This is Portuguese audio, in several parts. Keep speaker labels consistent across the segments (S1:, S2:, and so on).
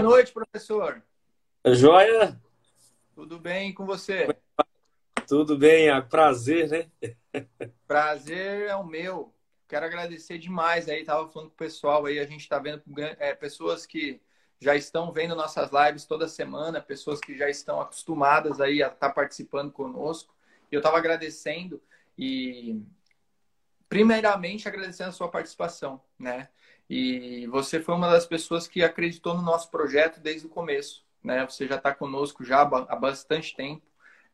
S1: Boa noite, professor.
S2: Joia?
S1: Tudo bem com você?
S2: Tudo bem, é prazer, né?
S1: Prazer é o meu. Quero agradecer demais aí, tava falando com o pessoal aí, a gente está vendo é, pessoas que já estão vendo nossas lives toda semana, pessoas que já estão acostumadas aí a estar tá participando conosco. E eu estava agradecendo e primeiramente agradecendo a sua participação, né? E você foi uma das pessoas que acreditou no nosso projeto desde o começo, né? Você já está conosco já há bastante tempo.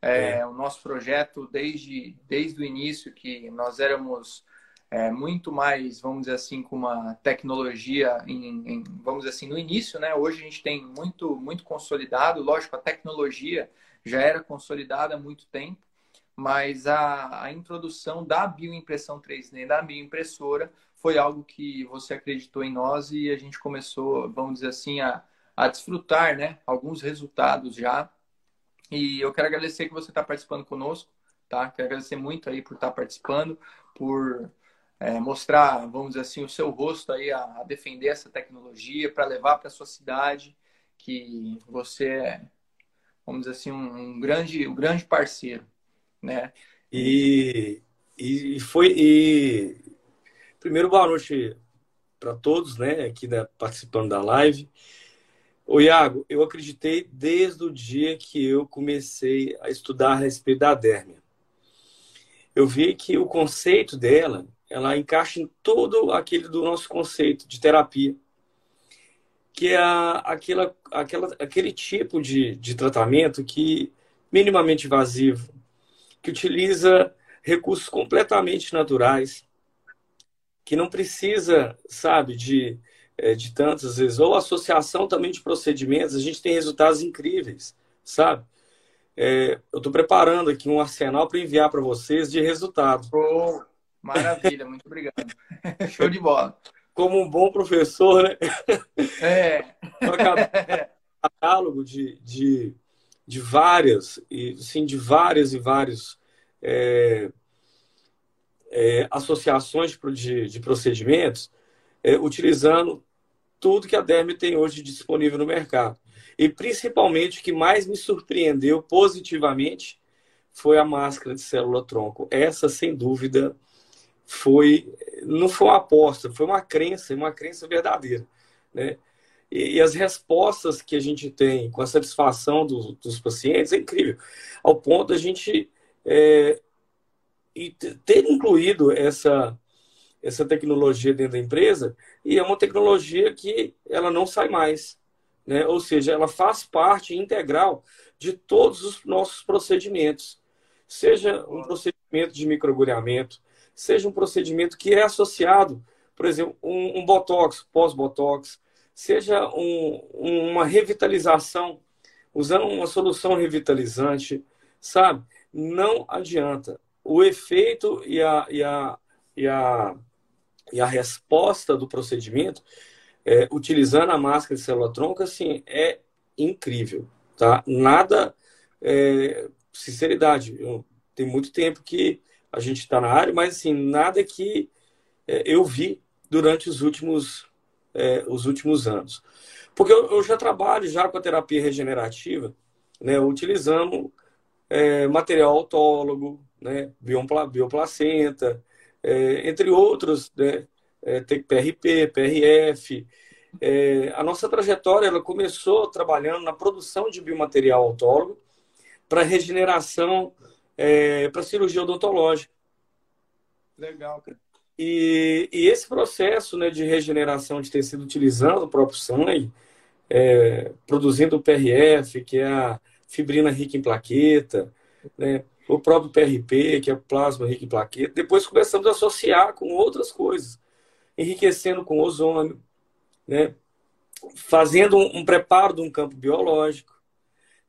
S1: É, é. O nosso projeto desde desde o início que nós éramos é, muito mais, vamos dizer assim, com uma tecnologia em, em, vamos dizer assim, no início, né? Hoje a gente tem muito, muito consolidado. Lógico, a tecnologia já era consolidada há muito tempo, mas a, a introdução da bioimpressão 3D, da bioimpressora, foi algo que você acreditou em nós e a gente começou, vamos dizer assim, a, a desfrutar, né? Alguns resultados já. E eu quero agradecer que você está participando conosco, tá? Quero agradecer muito aí por estar tá participando, por é, mostrar, vamos dizer assim, o seu rosto aí a, a defender essa tecnologia, para levar para a sua cidade, que você é, vamos dizer assim, um, um, grande, um grande parceiro, né?
S2: E, e foi... E... Primeiro, boa noite para todos, né, aqui da, participando da live. O Iago, eu acreditei desde o dia que eu comecei a estudar a respeito da dérmia. Eu vi que o conceito dela ela encaixa em todo aquele do nosso conceito de terapia, que é aquela, aquela, aquele tipo de, de tratamento que minimamente invasivo, que utiliza recursos completamente naturais, que não precisa, sabe, de, eh, de tantas vezes, ou associação também de procedimentos, a gente tem resultados incríveis, sabe? É, eu estou preparando aqui um arsenal para enviar para vocês de resultados.
S1: Oh. Maravilha, muito obrigado. Show de bola.
S2: Como um bom professor, né?
S1: É.
S2: Um catálogo de, de, de várias, e sim, de várias e vários é, é, associações de, de procedimentos, é, utilizando tudo que a Derme tem hoje disponível no mercado. E principalmente o que mais me surpreendeu positivamente foi a máscara de célula-tronco. Essa, sem dúvida, foi não foi uma aposta, foi uma crença, uma crença verdadeira, né? E, e as respostas que a gente tem com a satisfação do, dos pacientes é incrível, ao ponto da gente é, ter incluído essa essa tecnologia dentro da empresa e é uma tecnologia que ela não sai mais, né? Ou seja, ela faz parte integral de todos os nossos procedimentos, seja um procedimento de microagulhamento, seja um procedimento que é associado, por exemplo, um, um botox, pós-botox, seja um, uma revitalização, usando uma solução revitalizante, sabe? Não adianta. O efeito e a, e a, e a, e a resposta do procedimento, é, utilizando a máscara de célula-tronco, assim, é incrível, tá? Nada, é, sinceridade, eu, tem muito tempo que a gente está na área, mas assim, nada que é, eu vi durante os últimos, é, os últimos anos. Porque eu, eu, já trabalho já com a terapia regenerativa, né, utilizando é, material autólogo, né, bioplacenta, é, entre outros, né, é, tem PRP, PRF. É, a nossa trajetória ela começou trabalhando na produção de biomaterial autólogo para regeneração é, para cirurgia odontológica.
S1: Legal, cara.
S2: E, e, esse processo né, de regeneração de tecido utilizando o próprio sangue, é, produzindo o PRF, que é a fibrina rica em plaqueta, né, o próprio PRP, que é plasma rico em plaqueta. Depois começamos a associar com outras coisas, enriquecendo com ozônio, né, fazendo um, preparo de um campo biológico,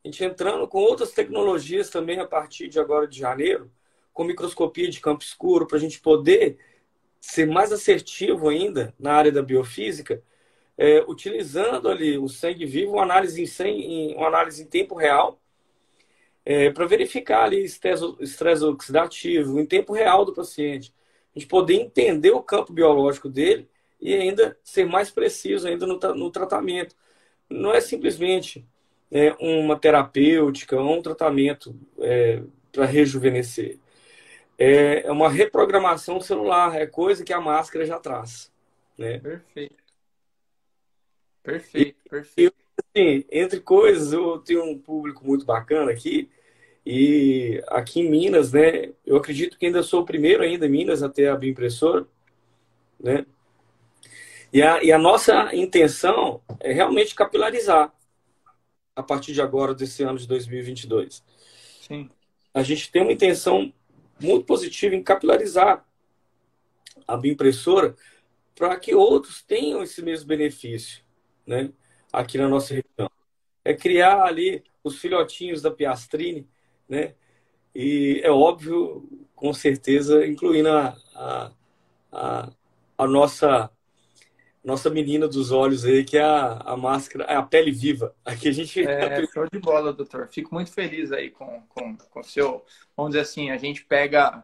S2: a gente entrando com outras tecnologias também a partir de agora de janeiro, com microscopia de campo escuro, para a gente poder ser mais assertivo ainda na área da biofísica, é, utilizando ali o sangue vivo, uma análise em, uma análise em tempo real, é, para verificar ali estresse oxidativo em tempo real do paciente. A gente poder entender o campo biológico dele e ainda ser mais preciso ainda no, no tratamento não é simplesmente é, uma terapêutica ou um tratamento é, para rejuvenescer. É, é uma reprogramação celular, é coisa que a máscara já traz. Né?
S1: Perfeito. Perfeito, perfeito.
S2: E, assim, entre coisas, eu tenho um público muito bacana aqui, e aqui em Minas, né, eu acredito que ainda sou o primeiro ainda em Minas a ter a bioimpressora, né? E a, e a nossa intenção é realmente capilarizar a partir de agora, desse ano de 2022.
S1: Sim.
S2: A gente tem uma intenção muito positiva em capilarizar a bioimpressora para que outros tenham esse mesmo benefício né, aqui na nossa região. É criar ali os filhotinhos da Piastrini, né? E é óbvio, com certeza, incluindo a, a, a, a nossa nossa menina dos olhos aí, que é a, a máscara, é a pele viva. Aqui a gente.
S1: É, show de bola, doutor. Fico muito feliz aí com, com, com o seu. Vamos dizer assim, a gente pega.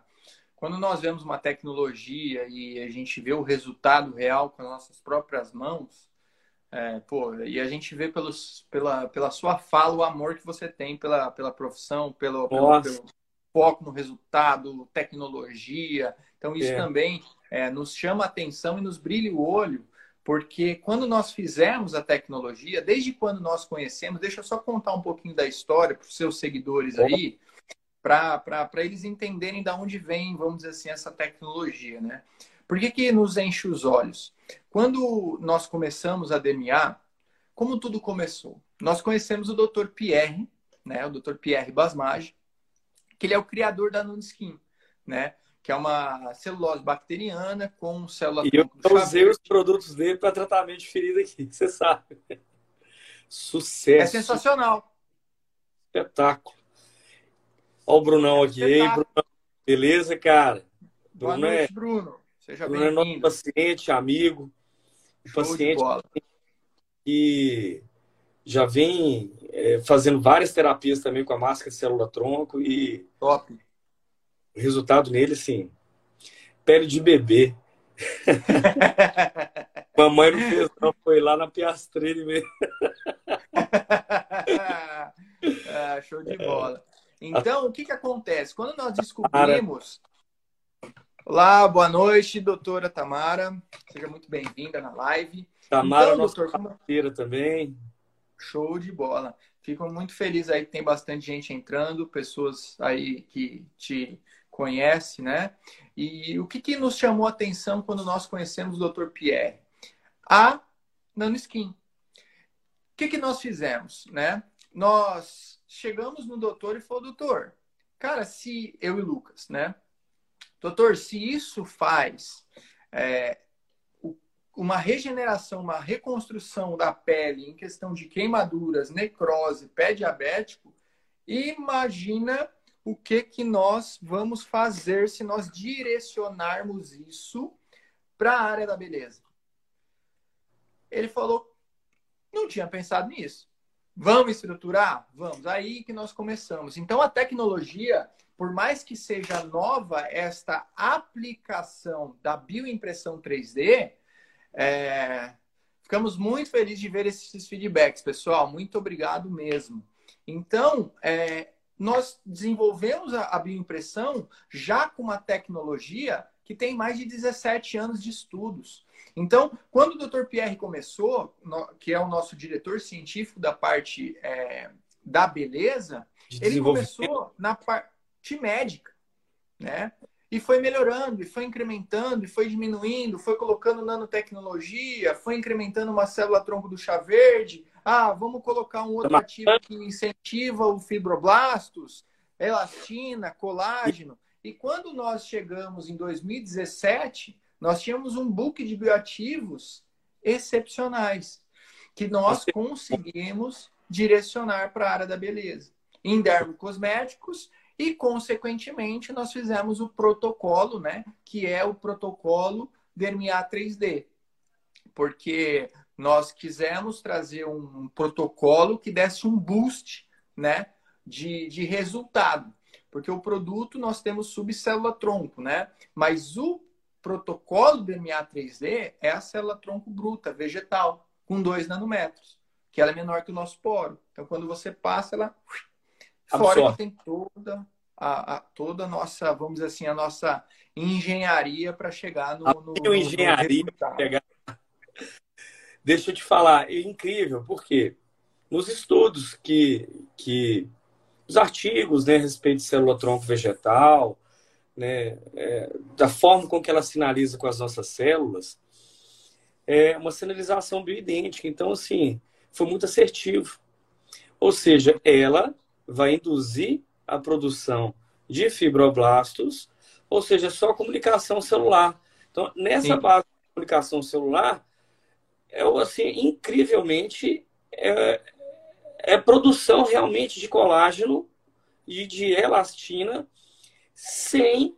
S1: Quando nós vemos uma tecnologia e a gente vê o resultado real com as nossas próprias mãos, é, pô, e a gente vê pelos, pela, pela sua fala o amor que você tem pela, pela profissão, pelo, pelo, pelo foco no resultado, tecnologia. Então, isso é. também é, nos chama a atenção e nos brilha o olho, porque quando nós fizemos a tecnologia, desde quando nós conhecemos, deixa eu só contar um pouquinho da história para os seus seguidores aí, para eles entenderem de onde vem, vamos dizer assim, essa tecnologia, né? Por que, que nos enche os olhos? Quando nós começamos a DMA, como tudo começou? Nós conhecemos o Dr. Pierre, né, o Dr. Pierre Basmage, que ele é o criador da Nuniskin, né? Que é uma celulose bacteriana com célula
S2: E eu usei os produtos dele para tratamento de ferida aqui, você sabe. Sucesso. É
S1: sensacional.
S2: Espetáculo. Olha o Brunão aqui. Ei, Bruno. Beleza, cara?
S1: Boa Bruno noite, é... Bruno. Seja bem-vindo.
S2: É paciente, amigo. Show paciente que já vem é, fazendo várias terapias também com a máscara célula-tronco e...
S1: Top.
S2: O resultado nele, sim, pele de bebê. Mamãe não fez, não. Foi lá na Piastrini mesmo.
S1: ah, show de bola. Então, o que, que acontece? Quando nós descobrimos Olá, boa noite, doutora Tamara. Seja muito bem-vinda na live.
S2: Tamara, então, nossa doutor, parceira como... também.
S1: Show de bola. Fico muito feliz aí que tem bastante gente entrando, pessoas aí que te conhecem, né? E o que, que nos chamou a atenção quando nós conhecemos o Dr. Pierre? A nanoskin. O que, que nós fizemos, né? Nós chegamos no doutor e falou, doutor, cara, se eu e Lucas, né? Doutor, se isso faz é, uma regeneração, uma reconstrução da pele em questão de queimaduras, necrose, pé diabético, imagina o que, que nós vamos fazer se nós direcionarmos isso para a área da beleza. Ele falou, não tinha pensado nisso. Vamos estruturar? Vamos. Aí que nós começamos. Então, a tecnologia por mais que seja nova esta aplicação da bioimpressão 3D, é, ficamos muito felizes de ver esses feedbacks, pessoal. Muito obrigado mesmo. Então, é, nós desenvolvemos a, bioimpressão já com uma tecnologia que tem mais de 17 anos de estudos. Então, quando o Dr. Pierre começou, que é o nosso diretor científico da parte é, da beleza, ele começou na parte médica, né? E foi melhorando, e foi incrementando, e foi diminuindo, foi colocando nanotecnologia, foi incrementando uma célula-tronco do chá verde. Ah, vamos colocar um outro ativo que incentiva o fibroblastos, elastina, colágeno. E quando nós chegamos em 2017, nós tínhamos um book de bioativos excepcionais que nós conseguimos direcionar para a área da beleza. Em dermocosméticos e, consequentemente, nós fizemos o protocolo, né? Que é o protocolo DRMA 3D. Porque nós quisemos trazer um protocolo que desse um boost, né? De, de resultado. Porque o produto nós temos subcélula-tronco, né? Mas o protocolo DMA 3D é a célula-tronco bruta, vegetal, com 2 nanômetros. que ela é menor que o nosso poro. Então, quando você passa, ela fora que tem toda a, a, toda a nossa, vamos dizer assim, a nossa engenharia para chegar no, no,
S2: no engenharia no chegar. Deixa eu te falar, é incrível, porque nos estudos que, que os artigos né, a respeito de célula-tronco vegetal, né, é, da forma com que ela sinaliza com as nossas células, é uma sinalização bioidêntica. Então, assim, foi muito assertivo. Ou seja, ela vai induzir a produção de fibroblastos, ou seja, só comunicação celular. Então, nessa Sim. base de comunicação celular, é assim, incrivelmente é, é produção realmente de colágeno e de elastina sem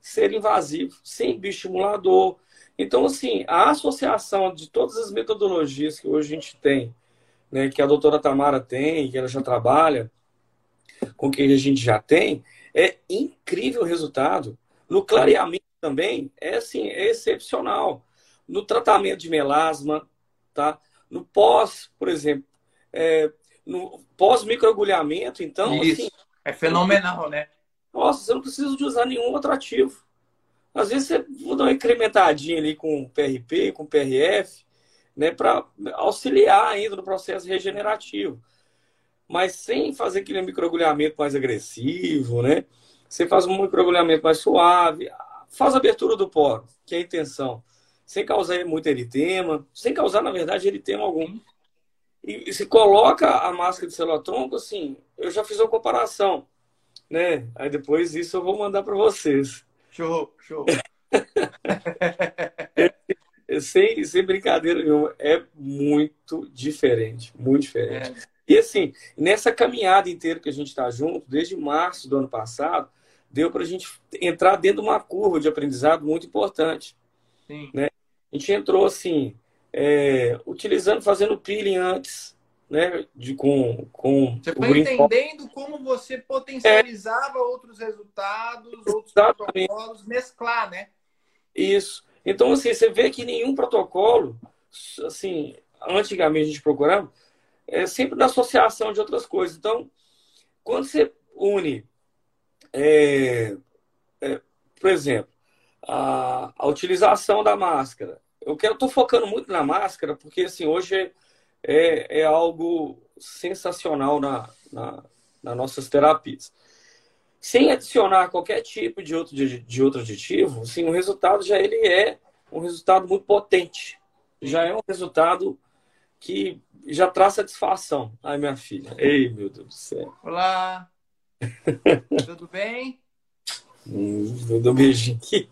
S2: ser invasivo, sem bioestimulador. Então, assim, a associação de todas as metodologias que hoje a gente tem, né, que a doutora Tamara tem, que ela já trabalha, com que a gente já tem, é incrível o resultado. No clareamento também é assim, é excepcional. No tratamento de melasma, tá? No pós, por exemplo, é, no pós-microagulhamento, então.
S1: Isso. Assim, é fenomenal, né?
S2: Nossa, você não precisa de usar nenhum outro ativo. Às vezes você vou dar uma incrementadinha ali com PRP, com PRF, né, para auxiliar ainda no processo regenerativo. Mas sem fazer aquele microagulhamento mais agressivo, né? Você faz um microagulhamento mais suave, faz a abertura do poro, que é a intenção, sem causar muito eritema, sem causar, na verdade, eritema algum. E, e se coloca a máscara de célula-tronco, assim, eu já fiz uma comparação, né? Aí depois isso eu vou mandar para vocês.
S1: Show, show.
S2: sem, sem brincadeira nenhuma, é muito diferente, muito diferente. É. E assim, nessa caminhada inteira que a gente está junto, desde março do ano passado, deu para a gente entrar dentro de uma curva de aprendizado muito importante. Sim. Né? A gente entrou assim, é, utilizando, fazendo peeling antes, né? De, com, com
S1: você foi entendendo como você potencializava é. outros resultados, outros Exatamente. protocolos, mesclar, né?
S2: Isso. Então, assim, você vê que nenhum protocolo, assim, antigamente a gente procurava, é sempre da associação de outras coisas. Então, quando você une, é, é, por exemplo, a, a, utilização da máscara. Eu estou focando muito na máscara porque assim hoje é, é algo sensacional na, na, nas nossas terapias. Sem adicionar qualquer tipo de outro, de, de outro aditivo, assim, o resultado já ele é um resultado muito potente. Já é um resultado que já traz satisfação. Ai, minha filha. Ei, meu Deus do céu.
S1: Olá. Tudo bem?
S2: Hum, vou dar um beijinho aqui.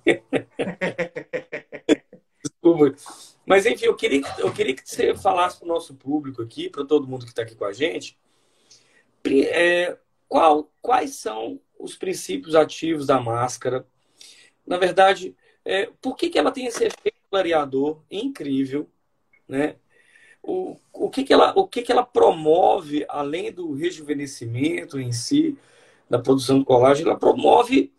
S2: Desculpa. Mas, enfim, eu queria, eu queria que você falasse para o nosso público aqui, para todo mundo que está aqui com a gente, é, qual, quais são os princípios ativos da máscara? Na verdade, é, por que, que ela tem esse efeito clareador incrível, né? O, o, que, que, ela, o que, que ela promove, além do rejuvenescimento em si, da produção do colágeno, ela promove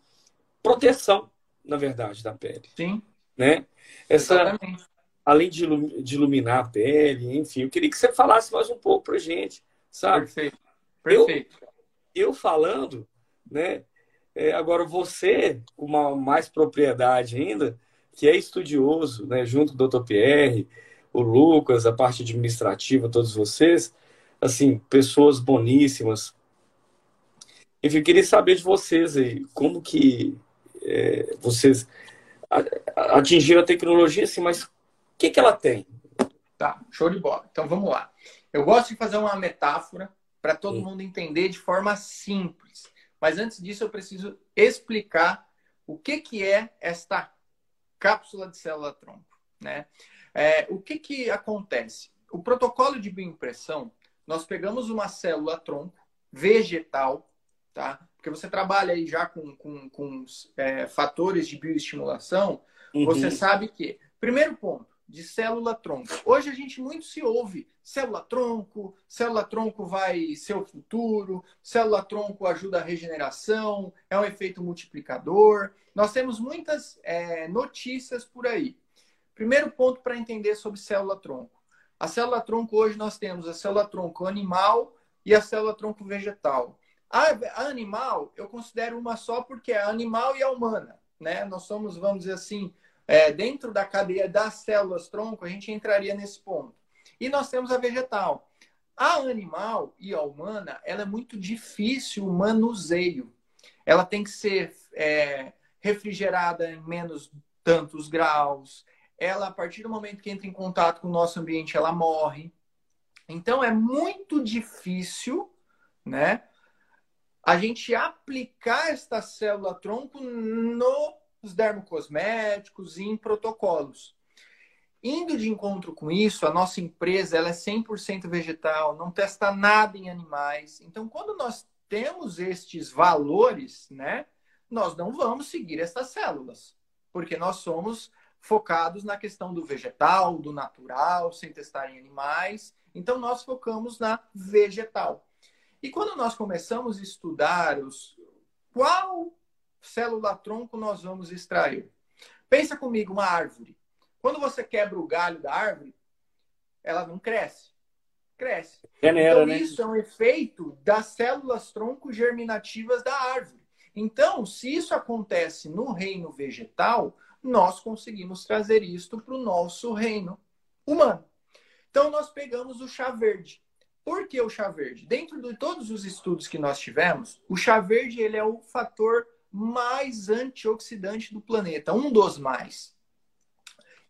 S2: proteção, na verdade, da pele.
S1: Sim.
S2: Né? Essa, Exatamente. além de, de iluminar a pele, enfim, eu queria que você falasse mais um pouco pra gente, sabe?
S1: Perfeito. Perfeito.
S2: Eu, eu falando, né? É, agora você, com uma mais propriedade ainda, que é estudioso, né, junto com o Dr. Pierre, o Lucas, a parte administrativa, todos vocês, assim, pessoas boníssimas. Enfim, eu queria saber de vocês aí, como que é, vocês atingiram a tecnologia, assim, mas o que, que ela tem?
S1: Tá, show de bola. Então vamos lá. Eu gosto de fazer uma metáfora para todo Sim. mundo entender de forma simples. Mas antes disso, eu preciso explicar o que, que é esta cápsula de célula-tronco. Né? É, o que, que acontece? O protocolo de bioimpressão, nós pegamos uma célula-tronco vegetal, tá? Porque você trabalha aí já com, com, com é, fatores de bioestimulação, uhum. você sabe que, primeiro ponto, de célula-tronco. Hoje a gente muito se ouve célula-tronco, célula-tronco vai ser o futuro, célula-tronco ajuda a regeneração, é um efeito multiplicador. Nós temos muitas é, notícias por aí. Primeiro ponto para entender sobre célula-tronco. A célula tronco hoje nós temos a célula tronco animal e a célula tronco vegetal. A, animal eu considero uma só porque é animal e a humana, né? Nós somos, vamos dizer assim, é, dentro da cadeia das células tronco, a gente entraria nesse ponto. E nós temos a vegetal. A animal e a humana, ela é muito difícil o manuseio. Ela tem que ser é, refrigerada em menos tantos graus. Ela, a partir do momento que entra em contato com o nosso ambiente, ela morre. Então, é muito difícil, né? A gente aplicar esta célula tronco nos dermocosméticos e em protocolos. Indo de encontro com isso, a nossa empresa ela é 100% vegetal, não testa nada em animais. Então, quando nós temos estes valores, né, nós não vamos seguir essas células, porque nós somos focados na questão do vegetal, do natural, sem testar em animais. Então, nós focamos na vegetal. E quando nós começamos a estudar os, qual célula-tronco nós vamos extrair? Pensa comigo, uma árvore. Quando você quebra o galho da árvore, ela não cresce. Cresce. Genera, então, né? isso é um efeito das células tronco germinativas da árvore. Então, se isso acontece no reino vegetal, nós conseguimos trazer isto para o nosso reino humano. Então, nós pegamos o chá verde. Por que o chá verde? Dentro de todos os estudos que nós tivemos, o chá verde ele é o fator mais antioxidante do planeta, um dos mais.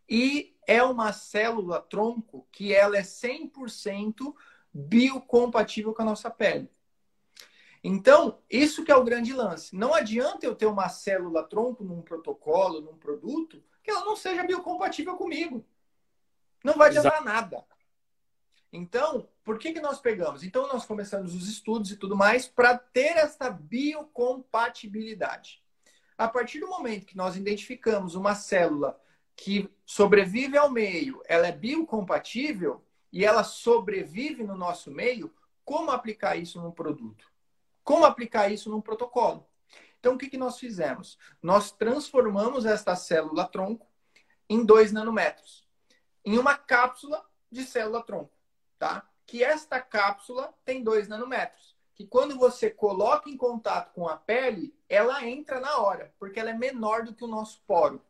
S1: E é uma célula tronco que ela é 100% biocompatível com a nossa pele. Então, isso que é o grande lance. Não adianta eu ter uma célula tronco num protocolo, num produto, que ela não seja biocompatível comigo. Não vai adiantar Exato. nada. Então, por que, que nós pegamos? Então, nós começamos os estudos e tudo mais para ter essa biocompatibilidade. A partir do momento que nós identificamos uma célula que sobrevive ao meio, ela é biocompatível e ela sobrevive no nosso meio, como aplicar isso num produto? Como aplicar isso num protocolo? Então, o que, que nós fizemos? Nós transformamos esta célula tronco em 2 nanômetros, em uma cápsula de célula tronco, tá? Que esta cápsula tem 2 nanômetros, que quando você coloca em contato com a pele, ela entra na hora, porque ela é menor do que o nosso poro.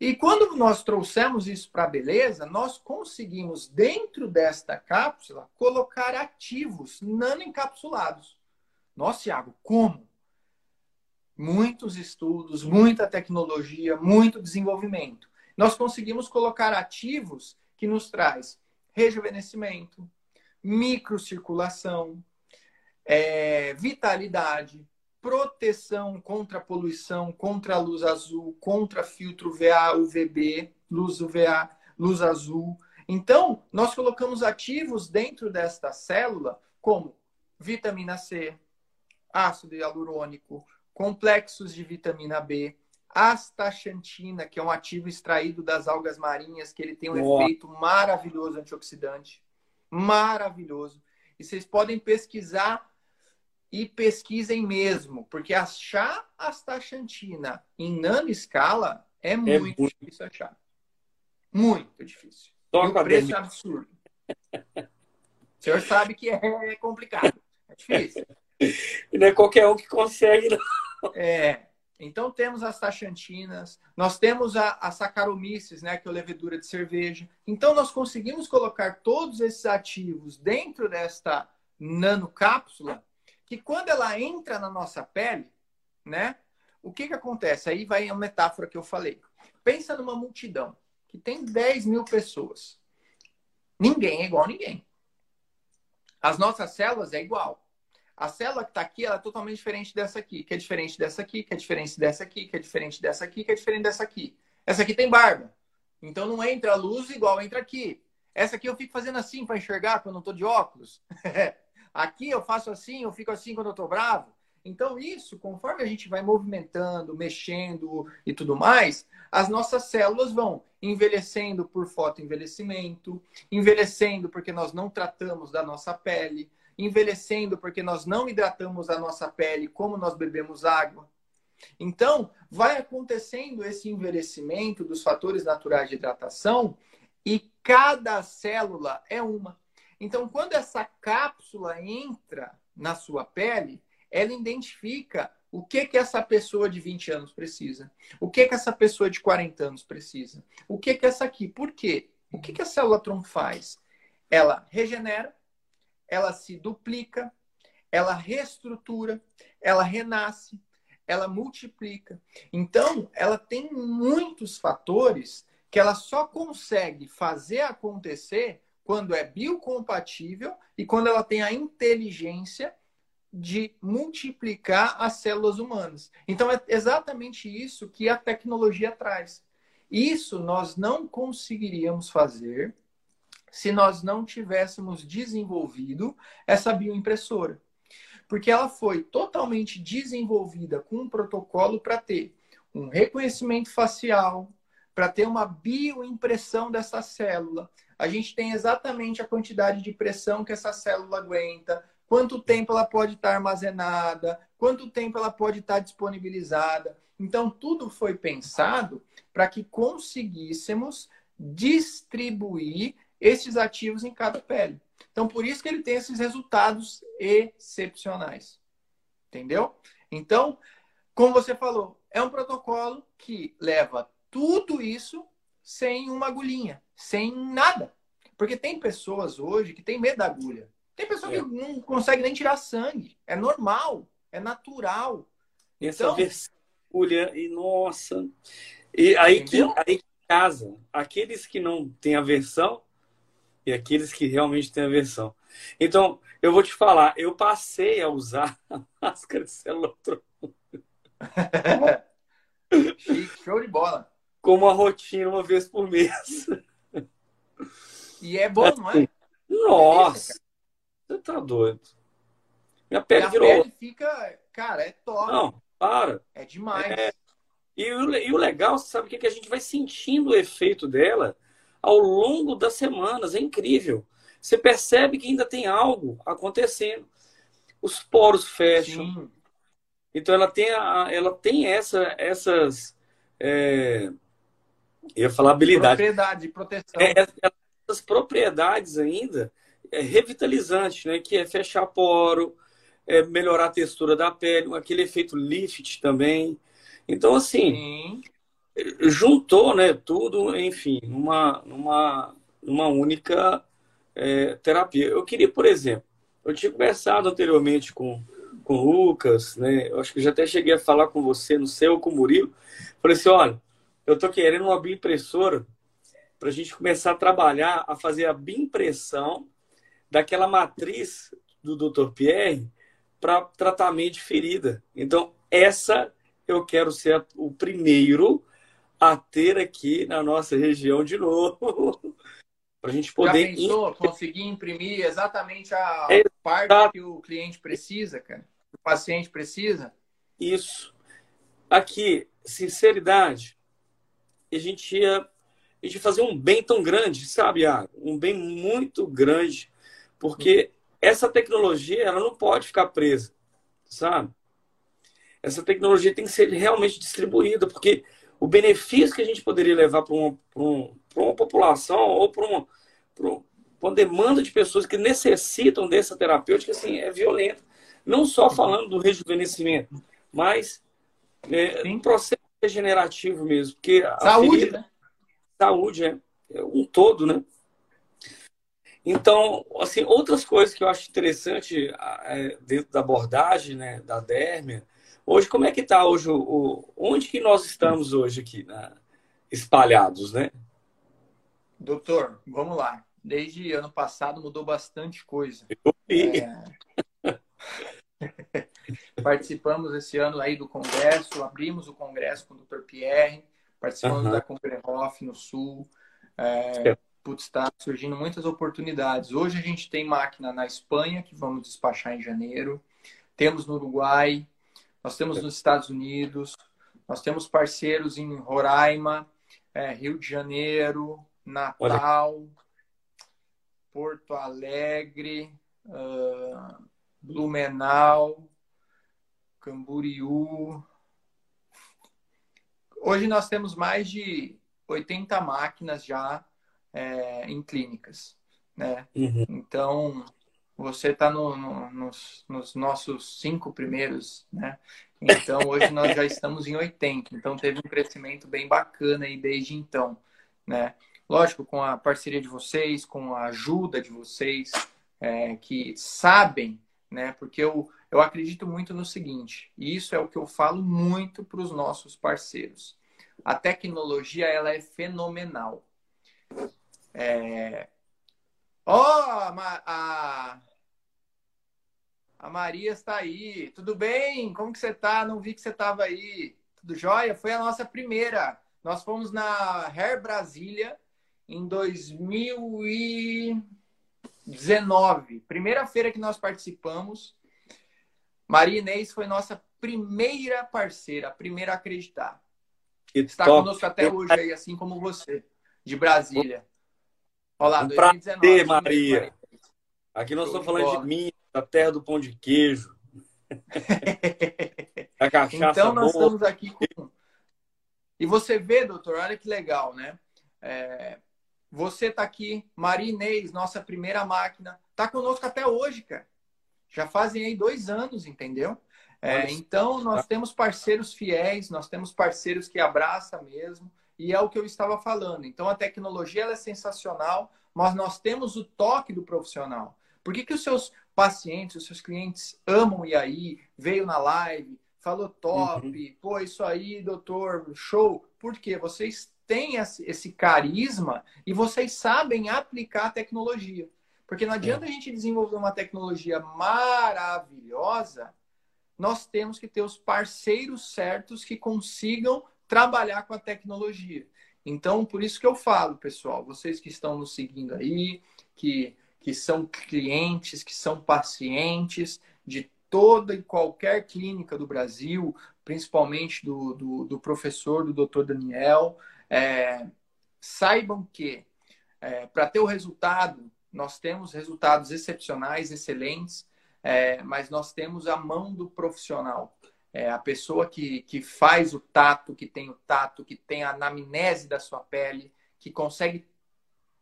S1: E quando nós trouxemos isso para a beleza, nós conseguimos, dentro desta cápsula, colocar ativos nanoencapsulados. Nossa, Thiago, como? Muitos estudos, muita tecnologia, muito desenvolvimento. Nós conseguimos colocar ativos que nos traz rejuvenescimento, microcirculação, é, vitalidade, proteção contra poluição, contra luz azul, contra filtro VA, UVB, luz UVA, luz azul. Então, nós colocamos ativos dentro desta célula como vitamina C, ácido hialurônico, complexos de vitamina B, astaxantina, que é um ativo extraído das algas marinhas, que ele tem um Boa. efeito maravilhoso antioxidante. Maravilhoso. E vocês podem pesquisar e pesquisem mesmo, porque achar astaxantina em nanoescala é, é muito, é muito difícil achar. Muito difícil. Toca e o preço é absurdo. o senhor sabe que é complicado. É difícil.
S2: E não é qualquer um que consegue, não.
S1: É. Então temos as taxantinas, nós temos a, a Saccharomyces, né, que é a levedura de cerveja. Então nós conseguimos colocar todos esses ativos dentro desta nanocápsula que quando ela entra na nossa pele, né? O que que acontece? Aí vai a metáfora que eu falei. Pensa numa multidão que tem 10 mil pessoas. Ninguém é igual a ninguém. As nossas células é igual. A célula que está aqui, ela é totalmente diferente dessa aqui, que é diferente dessa aqui, que é diferente dessa aqui, que é diferente dessa aqui, que é diferente dessa aqui. Essa aqui tem barba. Então não entra luz igual entra aqui. Essa aqui eu fico fazendo assim para enxergar quando eu estou de óculos. Aqui eu faço assim, eu fico assim quando eu estou bravo. Então, isso, conforme a gente vai movimentando, mexendo e tudo mais, as nossas células vão envelhecendo por fotoenvelhecimento, envelhecendo porque nós não tratamos da nossa pele, envelhecendo porque nós não hidratamos a nossa pele como nós bebemos água. Então, vai acontecendo esse envelhecimento dos fatores naturais de hidratação E cada célula é uma. Então, quando essa cápsula entra na sua pele, ela identifica o que que essa pessoa de 20 anos precisa, o que que essa pessoa de 40 anos precisa, o que que essa aqui. Por quê? O que que a célula tronco faz? Ela regenera, ela se duplica, ela reestrutura, ela renasce, ela multiplica. Então, ela tem muitos fatores que ela só consegue fazer acontecer quando é biocompatível e quando ela tem a inteligência de multiplicar as células humanas. Então, é exatamente isso que a tecnologia traz. Isso nós não conseguiríamos fazer se nós não tivéssemos desenvolvido essa bioimpressora. Porque ela foi totalmente desenvolvida com um protocolo para ter um reconhecimento facial, para ter uma bioimpressão dessa célula. A gente tem exatamente a quantidade de pressão que essa célula aguenta, quanto tempo ela pode estar armazenada, quanto tempo ela pode estar disponibilizada. Então, tudo foi pensado para que conseguíssemos distribuir esses ativos em cada pele. Então, por isso que ele tem esses resultados excepcionais. Entendeu? Então, como você falou, é um protocolo que leva tudo isso sem uma agulhinha, sem nada. Porque tem pessoas hoje que têm medo da agulha. Tem pessoa é. que não consegue nem tirar sangue. É normal, é natural.
S2: Essa então, agulha, e nossa. E aí que, aí que casa aqueles que não têm aversão e aqueles que realmente têm aversão. Então, eu vou te falar, eu passei a usar a máscara de célula
S1: Show de bola.
S2: Como uma rotina uma vez por mês.
S1: E é bom, não é?
S2: Nossa! Você tá doido. Minha pele virou. A pele
S1: fica, cara, é top.
S2: Não, para.
S1: É demais.
S2: É... E, o, e o legal, sabe o que, que a gente vai sentindo o efeito dela ao longo das semanas. É incrível. Você percebe que ainda tem algo acontecendo. Os poros fecham. Sim. Então ela tem, a, ela tem essa, essas. É, eu ia falar habilidade.
S1: Propriedade, proteção.
S2: É, essas propriedades ainda é revitalizante, né? Que é fechar poro, é melhorar a textura da pele, aquele efeito lift também. Então, assim, Sim. Juntou, né? Tudo, enfim, numa, numa, numa única é, terapia. Eu queria, por exemplo, eu tinha conversado anteriormente com com o Lucas, né? Eu acho que já até cheguei a falar com você, no seu com o Murilo. Falei assim, olha, eu tô querendo uma bioimpressora para a gente começar a trabalhar, a fazer a bioimpressão daquela matriz do Dr. Pierre para tratamento de ferida. Então, essa eu quero ser o primeiro a ter aqui na nossa região de novo. para a gente poder.
S1: Já pensou conseguir imprimir exatamente a é, parte que o cliente precisa, cara? O paciente precisa?
S2: Isso. Aqui, sinceridade, a gente ia, a gente ia fazer um bem tão grande, sabe, Iago? Um bem muito grande porque essa tecnologia ela não pode ficar presa, sabe? Essa tecnologia tem que ser realmente distribuída, porque o benefício que a gente poderia levar para uma, um, uma população ou para uma, uma demanda de pessoas que necessitam dessa terapêutica assim, é violenta. Não só falando do rejuvenescimento, mas é, um processo regenerativo mesmo. Porque
S1: saúde, ferida, né?
S2: Saúde, é, é um todo, né? Então, assim, outras coisas que eu acho interessante é, dentro da abordagem, né, da Dérmia, hoje, como é que está hoje, o, onde que nós estamos hoje aqui, né, espalhados, né?
S1: Doutor, vamos lá. Desde ano passado mudou bastante coisa. Eu vi. É... Participamos esse ano aí do congresso, abrimos o congresso com o Dr. Pierre, participamos uhum. da Congrehoff no Sul. É, putz, está surgindo muitas oportunidades. Hoje a gente tem máquina na Espanha, que vamos despachar em janeiro. Temos no Uruguai, nós temos nos Estados Unidos, nós temos parceiros em Roraima, é, Rio de Janeiro, Natal, Olha. Porto Alegre, uh, Blumenau, Camboriú. Hoje nós temos mais de 80 máquinas já é, em clínicas. Né? Uhum. Então, você está no, no, nos, nos, nossos cinco primeiros, né? Então, hoje nós já estamos em 80. Então, teve um crescimento bem bacana aí desde então, né? Lógico, com a parceria de vocês, com a ajuda de vocês, é, que sabem, né? Porque eu, eu acredito muito no seguinte, e isso é o que eu falo muito para os nossos parceiros. A tecnologia, ela é fenomenal. É... Ó, oh, a, a Maria está aí. Tudo bem? Como que você está? Não vi que você estava aí. Tudo jóia? Foi a nossa primeira. Nós fomos na Hair Brasília em 2019. Primeira feira que nós participamos. Maria Inês foi nossa primeira parceira, a primeira a acreditar. Que Está top. conosco até hoje aí, assim como você, de Brasília.
S2: Olá, um 2019. Prazer, Maria. Aqui nós estamos falando de, de Minas, da terra do pão de queijo.
S1: cachaça então nós boa. estamos aqui com... E você vê, doutor, olha que legal, né? É... Você está aqui, Maria Inês, nossa primeira máquina, está conosco até hoje, cara. Já fazem aí dois anos, entendeu? É, então, nós temos parceiros fiéis, nós temos parceiros que abraçam mesmo. E é o que eu estava falando. Então, a tecnologia é sensacional, mas nós temos o toque do profissional. Por que, que os seus pacientes, os seus clientes amam e aí? Veio na live, falou top, uhum. pô, isso aí, doutor, show. Porque vocês têm esse carisma e vocês sabem aplicar a tecnologia. Porque não adianta é. a gente desenvolver uma tecnologia maravilhosa, nós temos que ter os parceiros certos que consigam trabalhar com a tecnologia. Então, por isso que eu falo, pessoal, vocês que estão nos seguindo aí, que, que são clientes, que são pacientes de toda e qualquer clínica do Brasil, principalmente do, do, do professor, do doutor Daniel, é, saibam que é, para ter o resultado, nós temos resultados excepcionais, excelentes, é, mas nós temos a mão do profissional. É a pessoa que, que faz o tato, que tem o tato, que tem a anamnese da sua pele, que consegue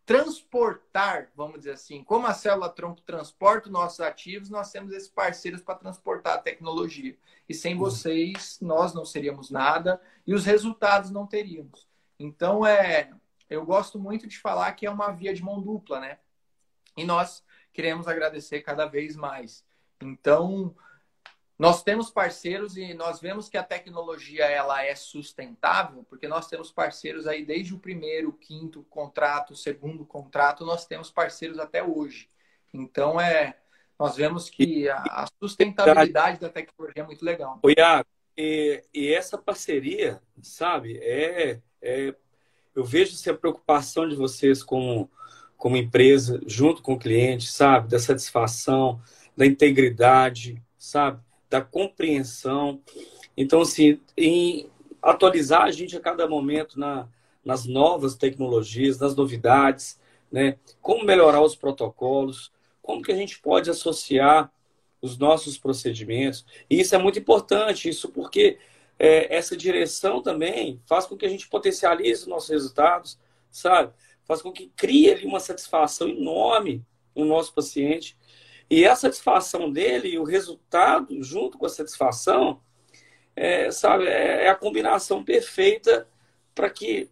S1: transportar, vamos dizer assim, como a célula tronco transporta os nossos ativos, nós temos esses parceiros para transportar a tecnologia. E sem uhum. vocês, nós não seríamos nada e os resultados não teríamos. Então, é, eu gosto muito de falar que é uma via de mão dupla, né? E nós queremos agradecer cada vez mais. Então, nós temos parceiros e nós vemos que a tecnologia ela é sustentável, porque nós temos parceiros aí desde o primeiro, quinto contrato, segundo contrato, nós temos parceiros até hoje. Então é, nós vemos que a, a sustentabilidade da tecnologia é muito legal.
S2: O Iago, e, e, essa parceria, sabe, é, é eu vejo essa preocupação de vocês como como empresa junto com o cliente, sabe, da satisfação, da integridade, sabe? Da compreensão. Então, assim, em atualizar a gente a cada momento na, nas novas tecnologias, nas novidades, né? Como melhorar os protocolos, como que a gente pode associar os nossos procedimentos. E isso é muito importante, isso porque é, essa direção também faz com que a gente potencialize os nossos resultados, sabe? Faz com que crie ali uma satisfação enorme no nosso paciente e a satisfação dele, o resultado, junto com a satisfação, é, sabe, é, é a combinação perfeita para que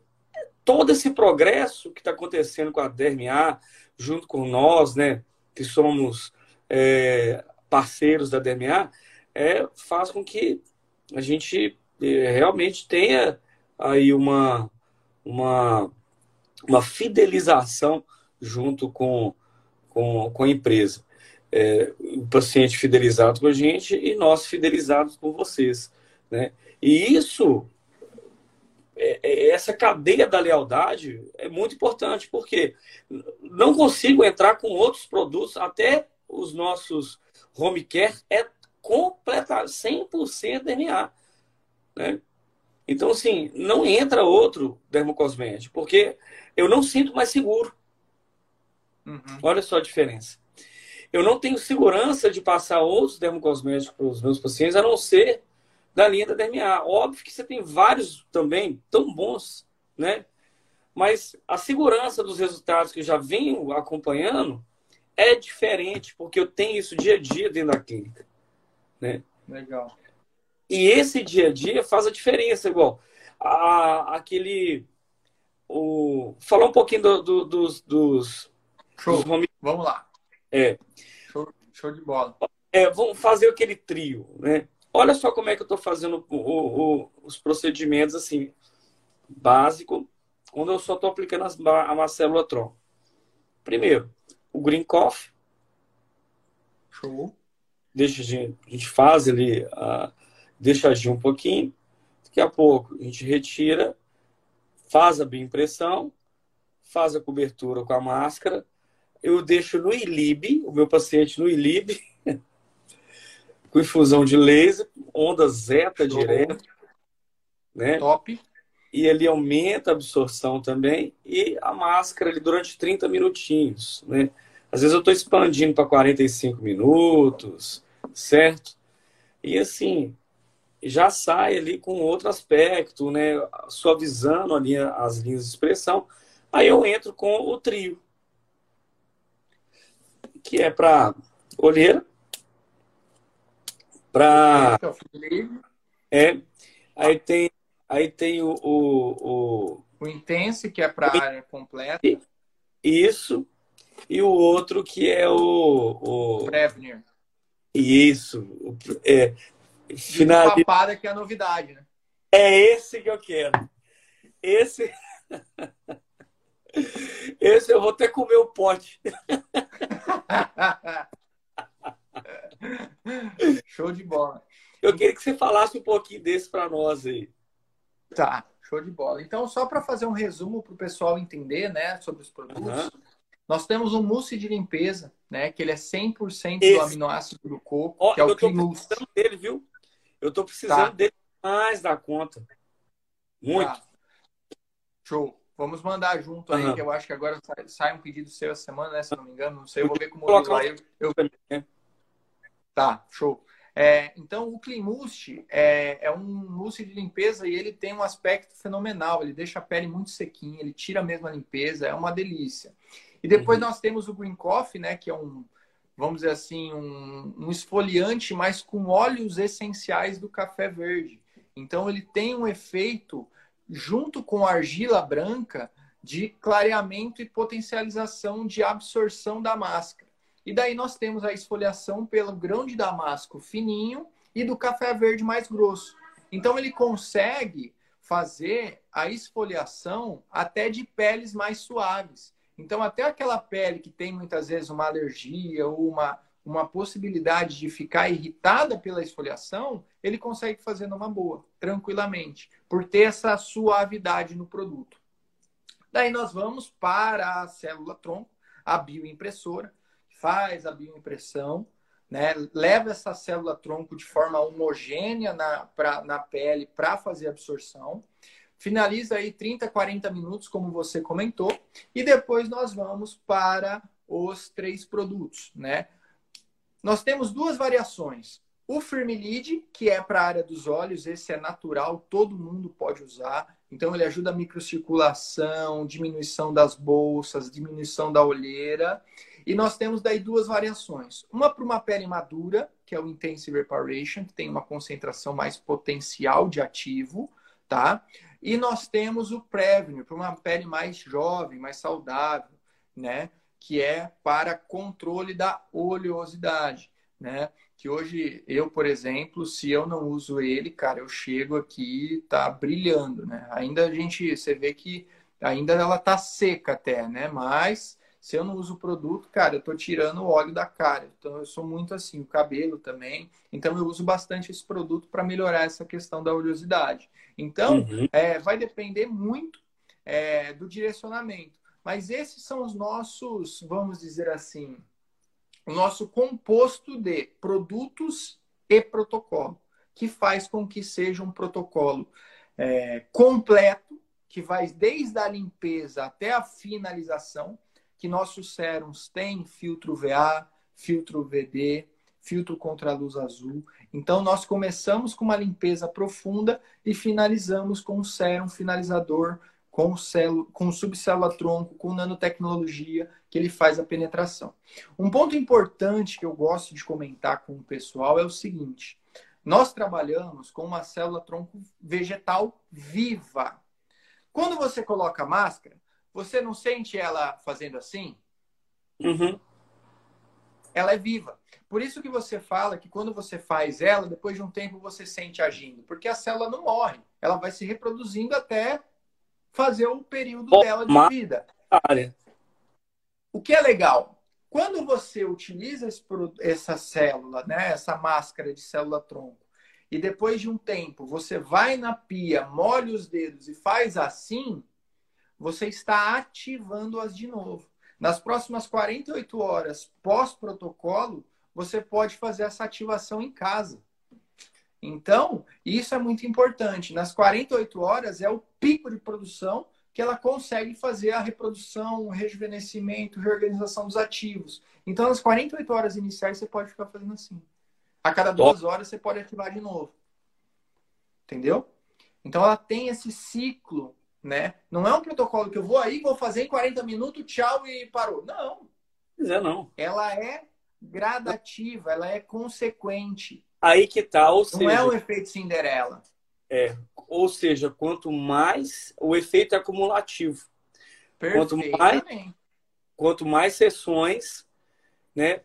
S2: todo esse progresso que está acontecendo com a DRMA, junto com nós, né, que somos é, parceiros da DRMA, é, faz com que a gente é, realmente tenha aí uma, uma, uma fidelização junto com, com, com a empresa é, o paciente fidelizado com a gente e nós fidelizados com vocês. Né? E isso, é, é, essa cadeia da lealdade é muito importante, porque não consigo entrar com outros produtos, até os nossos home care é completamente 100% DNA. Né? Então, assim, não entra outro dermocosmético, porque eu não sinto mais seguro. Uhum. Olha só a diferença eu não tenho segurança de passar outros dermocosméticos para os meus pacientes, a não ser da linha da DMA. Óbvio que você tem vários também tão bons, né? Mas a segurança dos resultados que eu já venho acompanhando é diferente, porque eu tenho isso dia a dia dentro da clínica. Né?
S1: Legal.
S2: E esse dia a dia faz a diferença, igual a, aquele. O, falar um pouquinho do, do, dos, dos,
S1: Show. Dos. Vamos lá.
S2: É.
S1: Show, show de bola.
S2: É, vamos fazer aquele trio, né? Olha só como é que eu estou fazendo o, o, os procedimentos assim, básico, quando eu só estou aplicando as, a macélula tronco. Primeiro, o green coffee.
S1: Show.
S2: Deixa a gente, a gente faz ali, uh, deixa agir um pouquinho. Daqui a pouco a gente retira, faz a bioimpressão, faz a cobertura com a máscara. Eu deixo no ILIB, o meu paciente no ILIB, com infusão de laser, onda zeta Show. direto. Né?
S1: Top.
S2: E ele aumenta a absorção também. E a máscara ali durante 30 minutinhos. Né? Às vezes eu estou expandindo para 45 minutos, certo? E assim, já sai ali com outro aspecto, né? Suavizando ali as linhas de expressão. Aí eu entro com o trio, que é para olheira, para é. Aí tem aí tem o o,
S1: o... o Intense que é para a área completa.
S2: Isso. E o outro que é o o
S1: Prevenir
S2: isso. É
S1: final papada que é a novidade né?
S2: É esse que eu quero. Esse esse eu vou até comer o pote
S1: show de bola.
S2: Eu queria que você falasse um pouquinho desse para nós aí.
S1: Tá, show de bola. Então, só para fazer um resumo para o pessoal entender, né, sobre os produtos. Uhum. Nós temos um mousse de limpeza, né, que ele é 100% Esse. do aminoácido do coco, oh, que é o
S2: Eu tô precisando dele, viu? Eu tô precisando tá. dele mais da conta. Muito. Tá.
S1: Show. Vamos mandar junto aí, uhum. que eu acho que agora sai, sai, um pedido seu essa semana, né? Se não me engano, não sei, eu vou ver como aí. Eu, eu... Tá, show. É, então, o Clean Mousse é, é, um mousse de limpeza e ele tem um aspecto fenomenal. Ele deixa a pele muito sequinha, ele tira mesmo a limpeza, é uma delícia. E depois uhum. nós temos o Green Coffee, né? Que é um, vamos dizer assim, um, um esfoliante, mas com óleos essenciais do café verde. Então, ele tem um efeito junto com argila branca, de clareamento e potencialização de absorção da máscara. E daí nós temos a esfoliação pelo grão de damasco fininho e do café verde mais grosso. Então ele consegue fazer a esfoliação até de peles mais suaves. Então até aquela pele que tem muitas vezes uma alergia ou uma uma possibilidade de ficar irritada pela esfoliação, ele consegue fazer numa boa, tranquilamente, por ter essa suavidade no produto. Daí nós vamos para a célula tronco, a bioimpressora, faz a bioimpressão, né? leva essa célula tronco de forma homogênea na, pra, na pele para fazer a absorção. Finaliza aí 30, 40 minutos, como você comentou, e depois nós vamos para os três produtos, né? Nós temos duas variações. O Firmilide, que é para a área dos olhos, esse é natural, todo mundo pode usar. Então, ele ajuda a microcirculação, diminuição das bolsas, diminuição da olheira. E nós temos daí duas variações. Uma para uma pele madura, que é o Intensive Reparation, que tem uma concentração mais potencial de ativo, tá? E nós temos o Prevenir, para uma pele mais jovem, mais saudável, né? que é para controle da oleosidade, né? Que hoje eu, por exemplo, se eu não uso ele, cara, eu chego aqui tá brilhando, né? Ainda a gente, você vê que ainda ela tá seca até, né? Mas se eu não uso o produto, cara, eu tô tirando o óleo da cara. Então eu sou muito assim, o cabelo também. Então eu uso bastante esse produto para melhorar essa questão da oleosidade. Então uhum. é, vai depender muito é, do direcionamento. Mas esses são os nossos, vamos dizer assim, o nosso composto de produtos e protocolo, que faz com que seja um protocolo é, completo, que vai desde a limpeza até a finalização, que nossos sérums têm filtro VA, filtro VD, filtro contra a luz azul. Então, nós começamos com uma limpeza profunda e finalizamos com um sérum finalizador com, célula, com subcélula-tronco, com nanotecnologia, que ele faz a penetração. Um ponto importante que eu gosto de comentar com o pessoal é o seguinte: nós trabalhamos com uma célula-tronco vegetal viva. Quando você coloca a máscara, você não sente ela fazendo assim?
S2: Uhum.
S1: Ela é viva. Por isso que você fala que quando você faz ela, depois de um tempo você sente agindo, porque a célula não morre, ela vai se reproduzindo até fazer o período dela de vida.
S2: Área.
S1: O que é legal? Quando você utiliza esse, essa célula, né, essa máscara de célula-tronco, e depois de um tempo você vai na pia, molha os dedos e faz assim, você está ativando-as de novo. Nas próximas 48 horas pós-protocolo, você pode fazer essa ativação em casa. Então, isso é muito importante. Nas 48 horas é o pico de produção que ela consegue fazer a reprodução, o rejuvenescimento, reorganização dos ativos. Então, nas 48 horas iniciais, você pode ficar fazendo assim. A cada duas horas, você pode ativar de novo. Entendeu? Então, ela tem esse ciclo, né? Não é um protocolo que eu vou aí, vou fazer em 40 minutos, tchau e parou. Não.
S2: É, não.
S1: Ela é gradativa, ela é consequente.
S2: Aí que tá, ou
S1: seja... Não é o efeito Cinderela.
S2: É, ou seja, quanto mais o efeito é acumulativo. Quanto mais, quanto mais sessões, né?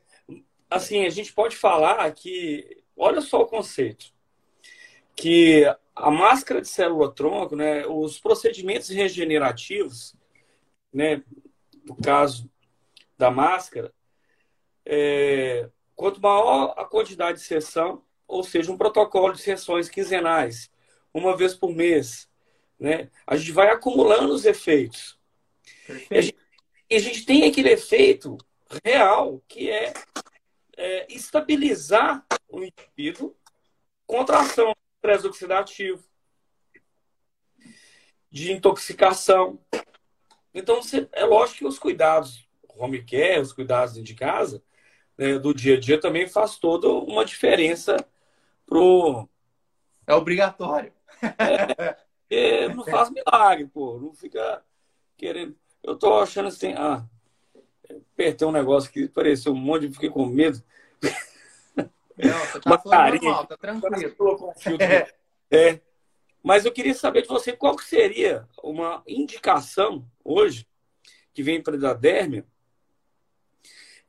S2: Assim, a gente pode falar que, olha só o conceito, que a máscara de célula-tronco, né, os procedimentos regenerativos, né, no caso da máscara, é, quanto maior a quantidade de sessão, ou seja, um protocolo de sessões quinzenais, uma vez por mês, né? A gente vai acumulando os efeitos. E a, gente, e a, gente, tem aquele efeito real que é, é estabilizar o indivíduo contra a ação estresse oxidativo, de intoxicação. Então, é lógico que os cuidados home care, os cuidados de casa, né, do dia a dia também faz toda uma diferença pro.
S1: É obrigatório.
S2: É, não faz milagre, pô. Não fica querendo. Eu tô achando assim, ah, apertei um negócio que pareceu um monte, fiquei com medo.
S1: Não, você tá normal, tá tranquilo.
S2: É. é. Mas eu queria saber de você qual seria uma indicação hoje que vem para a Dérmia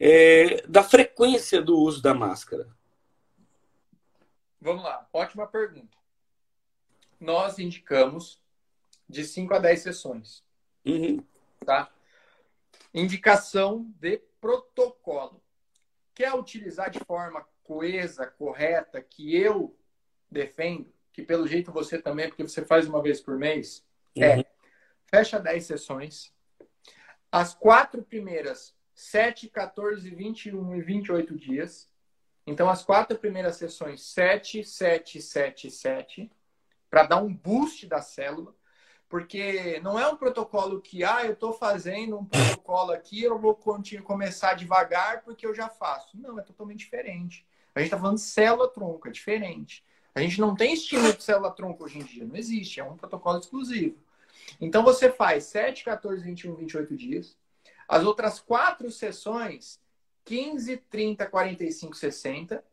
S2: é, da frequência do uso da máscara.
S1: Vamos lá, ótima pergunta. Nós indicamos de 5 a 10 sessões.
S2: Uhum.
S1: Tá? Indicação de protocolo. Quer utilizar de forma coesa, correta, que eu defendo, que pelo jeito você também, porque você faz uma vez por mês, é, uhum. é fecha 10 sessões. As quatro primeiras, 7, 14, 21 e 28 dias. Então, as quatro primeiras sessões, 7, 7, 7, 7, para dar um boost da célula, porque não é um protocolo que, ah, eu estou fazendo um protocolo aqui, eu vou começar devagar porque eu já faço. Não, é totalmente diferente. A gente está falando célula-tronco, é diferente. A gente não tem estímulo de célula-tronco hoje em dia, não existe, é um protocolo exclusivo. Então, você faz 7, 14, 21, 28 dias. As outras quatro sessões 15, 30, 45, 60.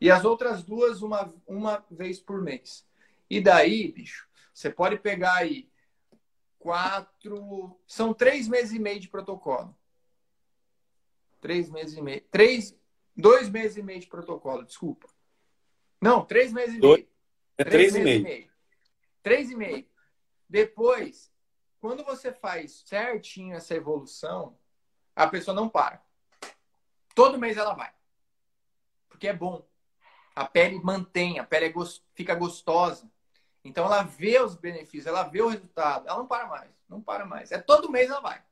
S1: E as outras duas, uma, uma vez por mês. E daí, bicho, você pode pegar aí quatro. São três meses e meio de protocolo. Três meses e meio. Três. Dois meses e meio de protocolo, desculpa. Não, três meses e meio.
S2: É três, três e, meio. e meio.
S1: Três e meio. Depois, quando você faz certinho essa evolução, a pessoa não para. Todo mês ela vai. Porque é bom. A pele mantém, a pele é gost... fica gostosa. Então ela vê os benefícios, ela vê o resultado. Ela não para mais. Não para mais. É todo mês ela vai.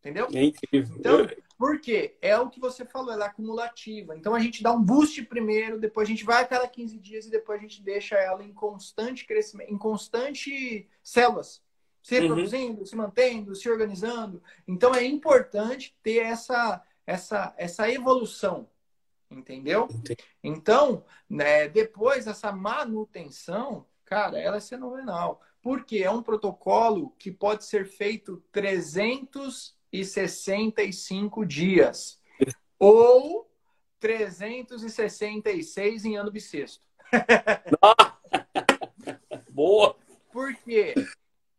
S1: Entendeu?
S2: É incrível.
S1: Então, por quê? É o que você falou, ela é acumulativa. Então a gente dá um boost primeiro, depois a gente vai a cada 15 dias e depois a gente deixa ela em constante crescimento, em constante células se reproduzindo, uhum. se mantendo, se organizando. Então é importante ter essa, essa, essa evolução, entendeu? Entendi. Então, né, depois essa manutenção, cara, ela é fenomenal. porque é um protocolo que pode ser feito 365 dias ou 366 em ano bissexto.
S2: Boa!
S1: Porque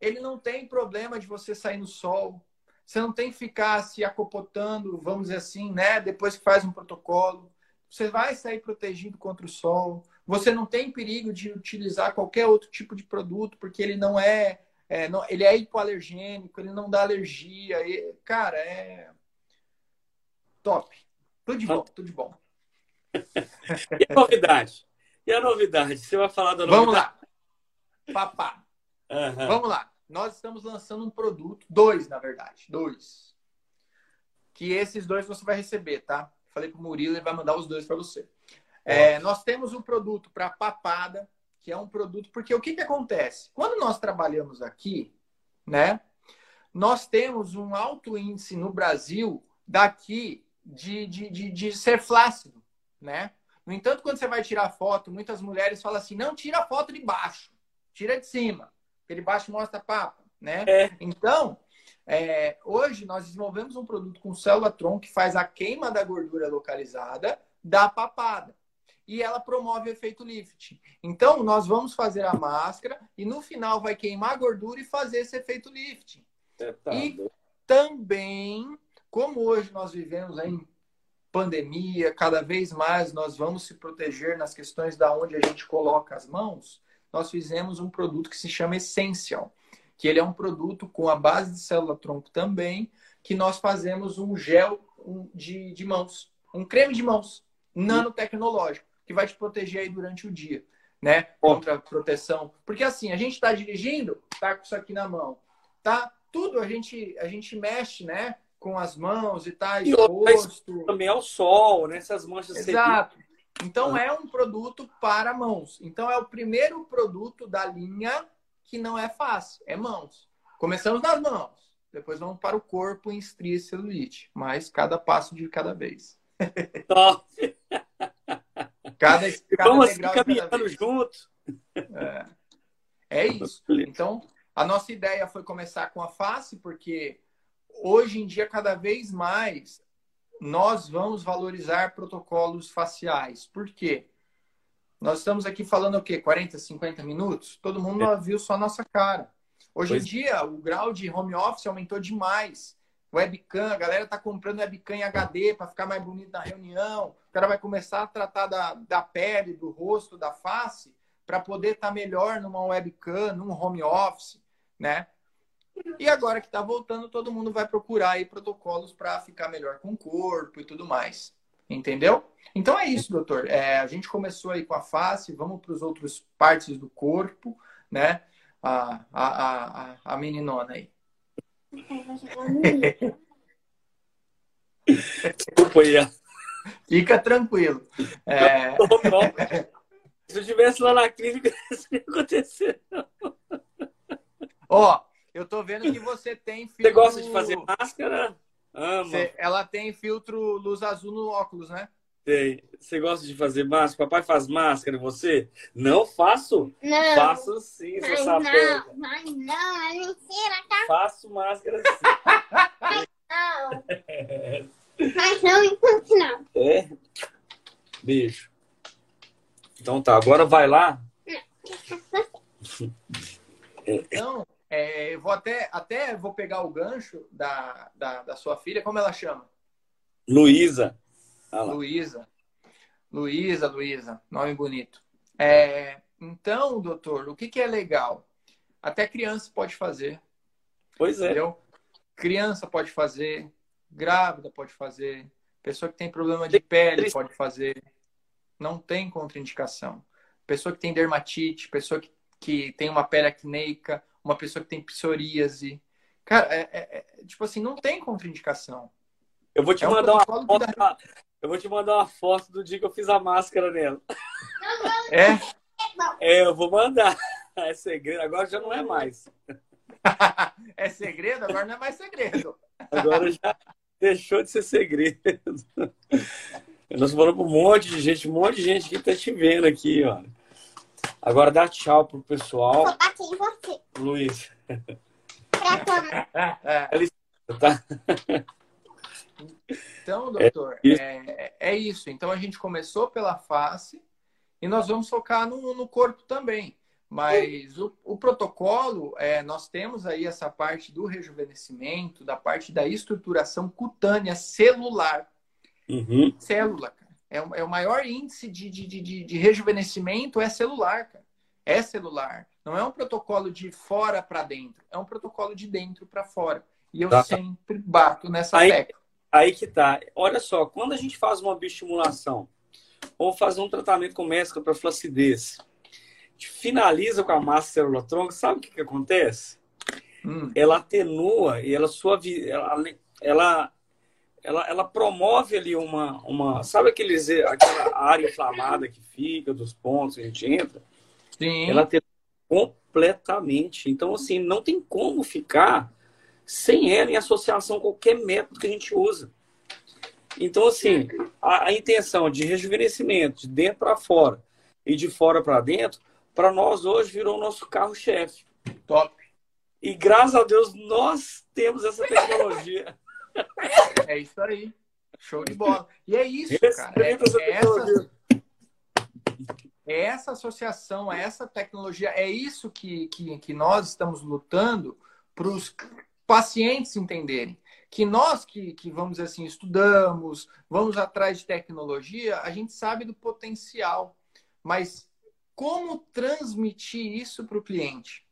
S1: ele não tem problema de você sair no sol. Você não tem que ficar se acopotando, vamos dizer assim, né? Depois que faz um protocolo. Você vai sair protegido contra o sol. Você não tem perigo de utilizar qualquer outro tipo de produto, porque ele não é. é não, ele é hipoalergênico, ele não dá alergia. E, cara, é. Top. Tudo de bom, tudo de bom.
S2: e a novidade? E a novidade? Você vai falar da
S1: novidade? Vamos lá. Papá. Uhum. Vamos lá. Nós estamos lançando um produto, dois, na verdade, dois. Que esses dois você vai receber, tá? Falei pro Murilo, ele vai mandar os dois para você. É, nós temos um produto para papada, que é um produto. Porque o que, que acontece? Quando nós trabalhamos aqui, né? Nós temos um alto índice no Brasil daqui de, de, de, de ser flácido, né? No entanto, quando você vai tirar foto, muitas mulheres falam assim: não tira foto de baixo, tira de cima, porque de baixo mostra papa, né? É. Então, é, hoje nós desenvolvemos um produto com célula tronco que faz a queima da gordura localizada da papada. E ela promove o efeito lift. Então, nós vamos fazer a máscara e no final vai queimar a gordura e fazer esse efeito lift. É. E também, como hoje nós vivemos em pandemia, cada vez mais nós vamos se proteger nas questões da onde a gente coloca as mãos, nós fizemos um produto que se chama Essential que ele é um produto com a base de célula-tronco também, que nós fazemos um gel de, de mãos, um creme de mãos nanotecnológico, que vai te proteger aí durante o dia, né? Contra proteção. Porque assim, a gente está dirigindo, tá com isso aqui na mão, tá? Tudo a gente, a gente mexe, né? Com as mãos e tá exposto.
S2: E também ao sol, né? Essas manchas
S1: Exato. Então é um produto para mãos. Então é o primeiro produto da linha que não é fácil, é mãos. Começamos nas mãos, depois vamos para o corpo em estria e celulite, mas cada passo de cada vez.
S2: Top!
S1: cada,
S2: cada vamos assim caminhando juntos.
S1: É. é isso. Então, a nossa ideia foi começar com a face, porque hoje em dia, cada vez mais, nós vamos valorizar protocolos faciais. Por quê? Nós estamos aqui falando o quê? 40, 50 minutos? Todo mundo é. viu só a nossa cara. Hoje pois. em dia, o grau de home office aumentou demais. Webcam, a galera tá comprando webcam em HD para ficar mais bonito na reunião. O cara vai começar a tratar da, da pele, do rosto, da face, para poder estar tá melhor numa webcam, num home office, né? E agora que está voltando, todo mundo vai procurar aí protocolos para ficar melhor com o corpo e tudo mais. Entendeu? Então é isso, doutor. É, a gente começou aí com a face, vamos para os outros partes do corpo, né? A, a, a, a meninona aí.
S2: Desculpa aí.
S1: Fica tranquilo. É...
S2: Se eu estivesse lá na clínica, isso ia acontecer.
S1: Ó, eu tô vendo que você tem
S2: filtro... Você gosta de fazer máscara?
S1: Ama. Você, ela tem filtro luz azul no óculos, né?
S2: Tem. Você gosta de fazer máscara? Papai faz máscara, você? Não faço?
S3: Não.
S2: Faço sim,
S3: seu sapé. Mas não, é mentira, tá?
S2: Faço máscara sim.
S3: Mas não. Mas não, enquanto não.
S2: É? Beijo. Então tá, agora vai lá.
S1: Então, é, eu vou até, até vou pegar o gancho da, da, da sua filha. Como ela chama?
S2: Luísa.
S1: Luísa. Luísa, Luísa. Nome bonito. É, então, doutor, o que, que é legal? Até criança pode fazer.
S2: Pois é. Entendeu?
S1: Criança pode fazer, grávida pode fazer, pessoa que tem problema de pele pode fazer. Não tem contraindicação. Pessoa que tem dermatite, pessoa que, que tem uma pele acneica, uma pessoa que tem psoríase. Cara, é, é, é, tipo assim, não tem contraindicação.
S2: Eu vou te é mandar um uma foto. Da... Eu vou te mandar uma foto do dia que eu fiz a máscara nela.
S1: É?
S2: É, eu vou mandar. É segredo, agora já não é mais.
S1: é segredo? Agora não é mais segredo.
S2: Agora já deixou de ser segredo. Nós falamos para um monte de gente, um monte de gente que está te vendo aqui, ó. Agora dá tchau pro pessoal.
S3: Vou bater em você.
S2: Luiz.
S1: É. tá? Então, doutor, é, é, é, isso. Então a gente começou pela face e nós vamos focar no, no corpo também. Mas o, o protocolo, é, nós temos aí essa parte do rejuvenescimento, da parte da estruturação cutânea celular.
S2: Uhum.
S1: Célula, cara. É, é, o maior índice de, de, de, de rejuvenescimento é celular, cara. É celular. Não é um protocolo de fora para dentro, é um protocolo de dentro para fora. E eu tá. sempre bato nessa
S2: aí,
S1: tecla.
S2: Aí que tá. Olha só, quando a gente faz uma bioestimulação ou fazer um tratamento com mescla para flacidez, finaliza com a massa celular tronco, sabe o que, que acontece? Hum. Ela atenua e ela suaviza, ela, ela, ela, ela, promove ali uma, uma. Sabe aqueles, aquela área inflamada que fica dos pontos que a gente entra?
S1: Sim.
S2: Ela atenua completamente. Então, assim, não tem como ficar sem ela em associação com qualquer método que a gente usa. Então, assim, a, a intenção de rejuvenescimento de dentro para fora e de fora para dentro para nós hoje virou o nosso carro-chefe.
S1: Top.
S2: E graças a Deus nós temos essa tecnologia.
S1: É isso aí. Show de bola. E é isso, cara. É, essa, é essa, é essa associação, é essa tecnologia, é isso que, que, que nós estamos lutando para os pacientes entenderem. Que nós que, que, vamos assim, estudamos, vamos atrás de tecnologia, a gente sabe do potencial. Mas como transmitir isso para o cliente?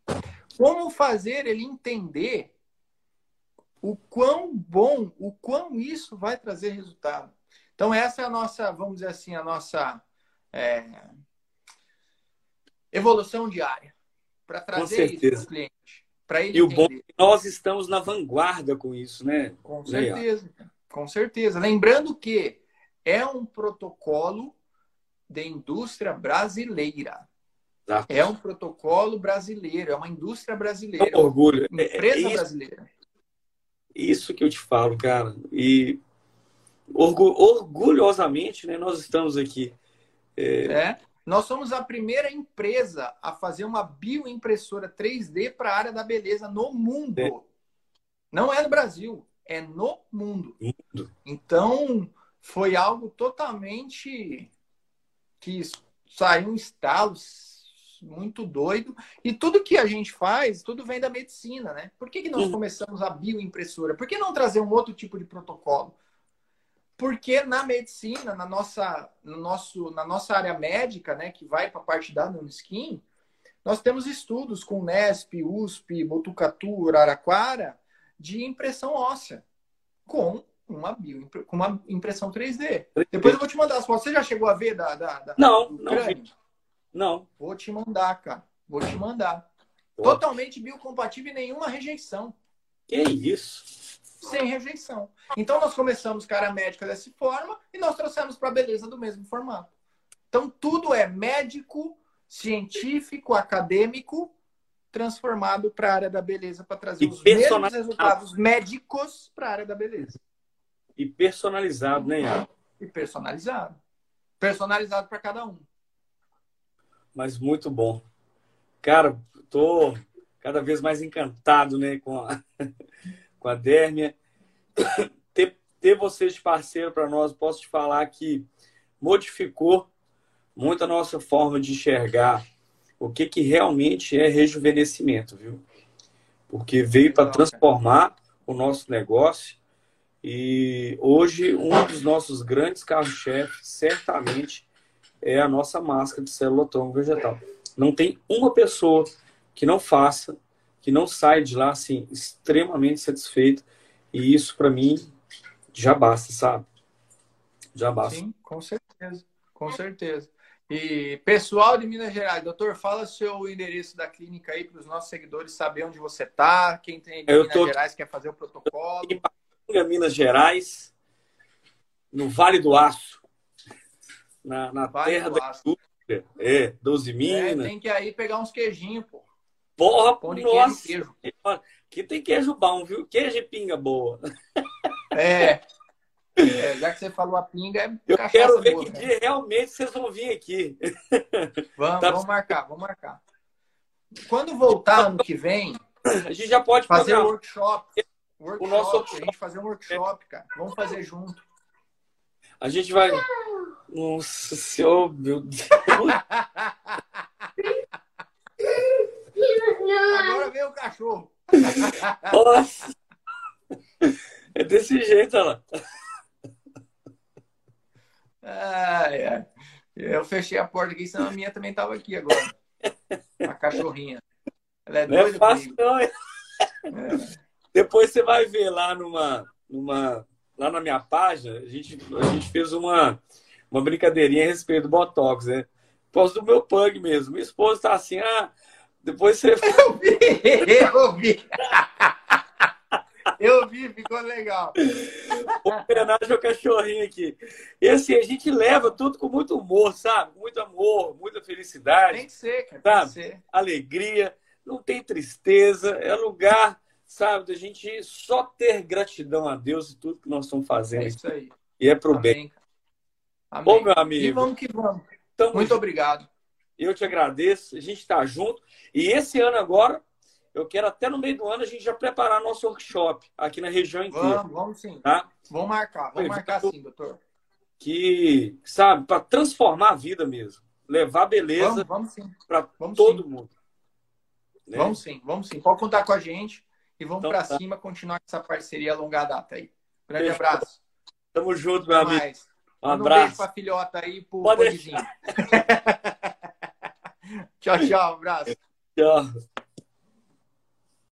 S1: Como fazer ele entender o quão bom, o quão isso vai trazer resultado? Então, essa é a nossa, vamos dizer assim, a nossa é, evolução diária para trazer isso para o cliente. Para ele
S2: e entender. o bom é que nós estamos na vanguarda com isso, né?
S1: Com certeza, com certeza. Lembrando que é um protocolo de indústria brasileira. Exato. É um protocolo brasileiro, é uma indústria brasileira.
S2: É um orgulho.
S1: Empresa é, é brasileira.
S2: Isso que eu te falo, cara. E orgulhosamente, né, nós estamos aqui.
S1: É... é... Nós somos a primeira empresa a fazer uma bioimpressora 3D para a área da beleza no mundo. É. Não é no Brasil, é no mundo.
S2: mundo.
S1: Então, foi algo totalmente que saiu um estalo muito doido. E tudo que a gente faz, tudo vem da medicina, né? Por que, que nós começamos a bioimpressora? Por que não trazer um outro tipo de protocolo? Porque na medicina, na nossa, no nosso, na nossa área médica, né, que vai para a parte da nanoskin, nós temos estudos com Nesp, USP, Botucatu, Araraquara, de impressão óssea, com uma, bio, com uma impressão 3D. 3D. Depois eu vou te mandar as fotos. Você já chegou a ver da, da, da
S2: não, não vi. Não.
S1: Vou te mandar, cara. Vou te mandar. Pô. Totalmente biocompatível e nenhuma rejeição.
S2: Que isso?
S1: Sem rejeição. Então nós começamos cara médica dessa forma e nós trouxemos para a beleza do mesmo formato. Então tudo é médico, científico, acadêmico transformado para a área da beleza para trazer e os mesmos resultados médicos para a área da beleza.
S2: E personalizado, né?
S1: E personalizado. Personalizado para cada um.
S2: Mas muito bom. Cara, tô cada vez mais encantado, né, com a, com a Dérmia. Ter, ter vocês de parceiro para nós, posso te falar que modificou muito a nossa forma de enxergar o que, que realmente é rejuvenescimento, viu? Porque veio para transformar o nosso negócio e hoje, um dos nossos grandes carros-chefes, certamente, é a nossa máscara de célula tronco vegetal. Não tem uma pessoa que não faça, que não saia de lá assim, extremamente satisfeito. E isso, para mim, já basta, sabe? Já basta.
S1: Sim, com certeza. Com certeza. E pessoal de Minas Gerais, doutor, fala seu endereço da clínica aí para os nossos seguidores saber onde você está, quem tem de Minas tô... Gerais quer fazer o protocolo.
S2: Minas Gerais, no Vale do Aço, na, na terra da indústria. É, 12 é, Minas.
S1: É, tem que aí pegar uns queijinhos, pô.
S2: Porra, Pão nossa. Queijo. Aqui tem queijo bom, viu? Queijo e pinga boa.
S1: É. é já que você falou a pinga, é
S2: Eu quero ver boa, que né? dia realmente vocês vão vir aqui.
S1: Vamos, tá... vamos marcar, vamos marcar. quando voltar ano que vem,
S2: a gente já pode
S1: fazer um workshop. workshop.
S2: O nosso
S1: A gente fazer um workshop, cara. Vamos fazer junto.
S2: A gente vai. Nossa senhora, meu Deus.
S1: Agora vem o cachorro.
S2: Nossa. É desse jeito, olha lá.
S1: Ai, ai. Eu fechei a porta aqui, senão a minha também tava aqui agora. A cachorrinha. Ela é
S2: Não é fácil,
S1: comigo.
S2: não. É. Depois você vai ver lá numa, numa lá na minha página, a gente, a gente fez uma, uma brincadeirinha a respeito do Botox, né? Posso do meu pug mesmo. Minha esposa tá assim, ah, depois você.
S1: Eu vi, eu vi. Eu vi, ficou legal.
S2: homenagem ao cachorrinho aqui. E assim, a gente leva tudo com muito humor, sabe? Muito amor, muita felicidade,
S1: Tem que ser, cara. Tem
S2: Tá.
S1: que ser.
S2: alegria, não tem tristeza, é lugar, sabe, da gente só ter gratidão a Deus e tudo que nós estamos
S1: É
S2: fazendo.
S1: isso aí.
S2: E é pro bem.
S1: Amém.
S2: Ô, meu
S1: E
S2: amigo,
S1: vamos que vamos.
S2: tamo
S1: Muito
S2: junto.
S1: obrigado.
S2: eu te agradeço, a gente está junto. E esse ano agora, eu quero até no meio do ano a gente já preparar nosso workshop aqui na região inteira,
S1: Vamos, vamos sim.
S2: tá?
S1: Vamos marcar. Vamos marcar sim, doutor.
S2: Que, sabe, para transformar a vida mesmo. Levar beleza para todo
S1: sim.
S2: mundo. né?
S1: Vamos sim, vamos sim. Pode contar com a gente e vamos
S2: Então
S1: pra
S2: tá.
S1: cima continuar essa parceria a longa data aí. Grande
S2: Fechou.
S1: abraço.
S2: Tamo junto, meu
S1: Até
S2: amigo.
S1: mais.
S2: Um
S1: Manda um beijo
S2: abraço.
S1: pra filhota aí pro
S2: Pode
S1: tchau, tchau. Abraço.
S2: Tchau.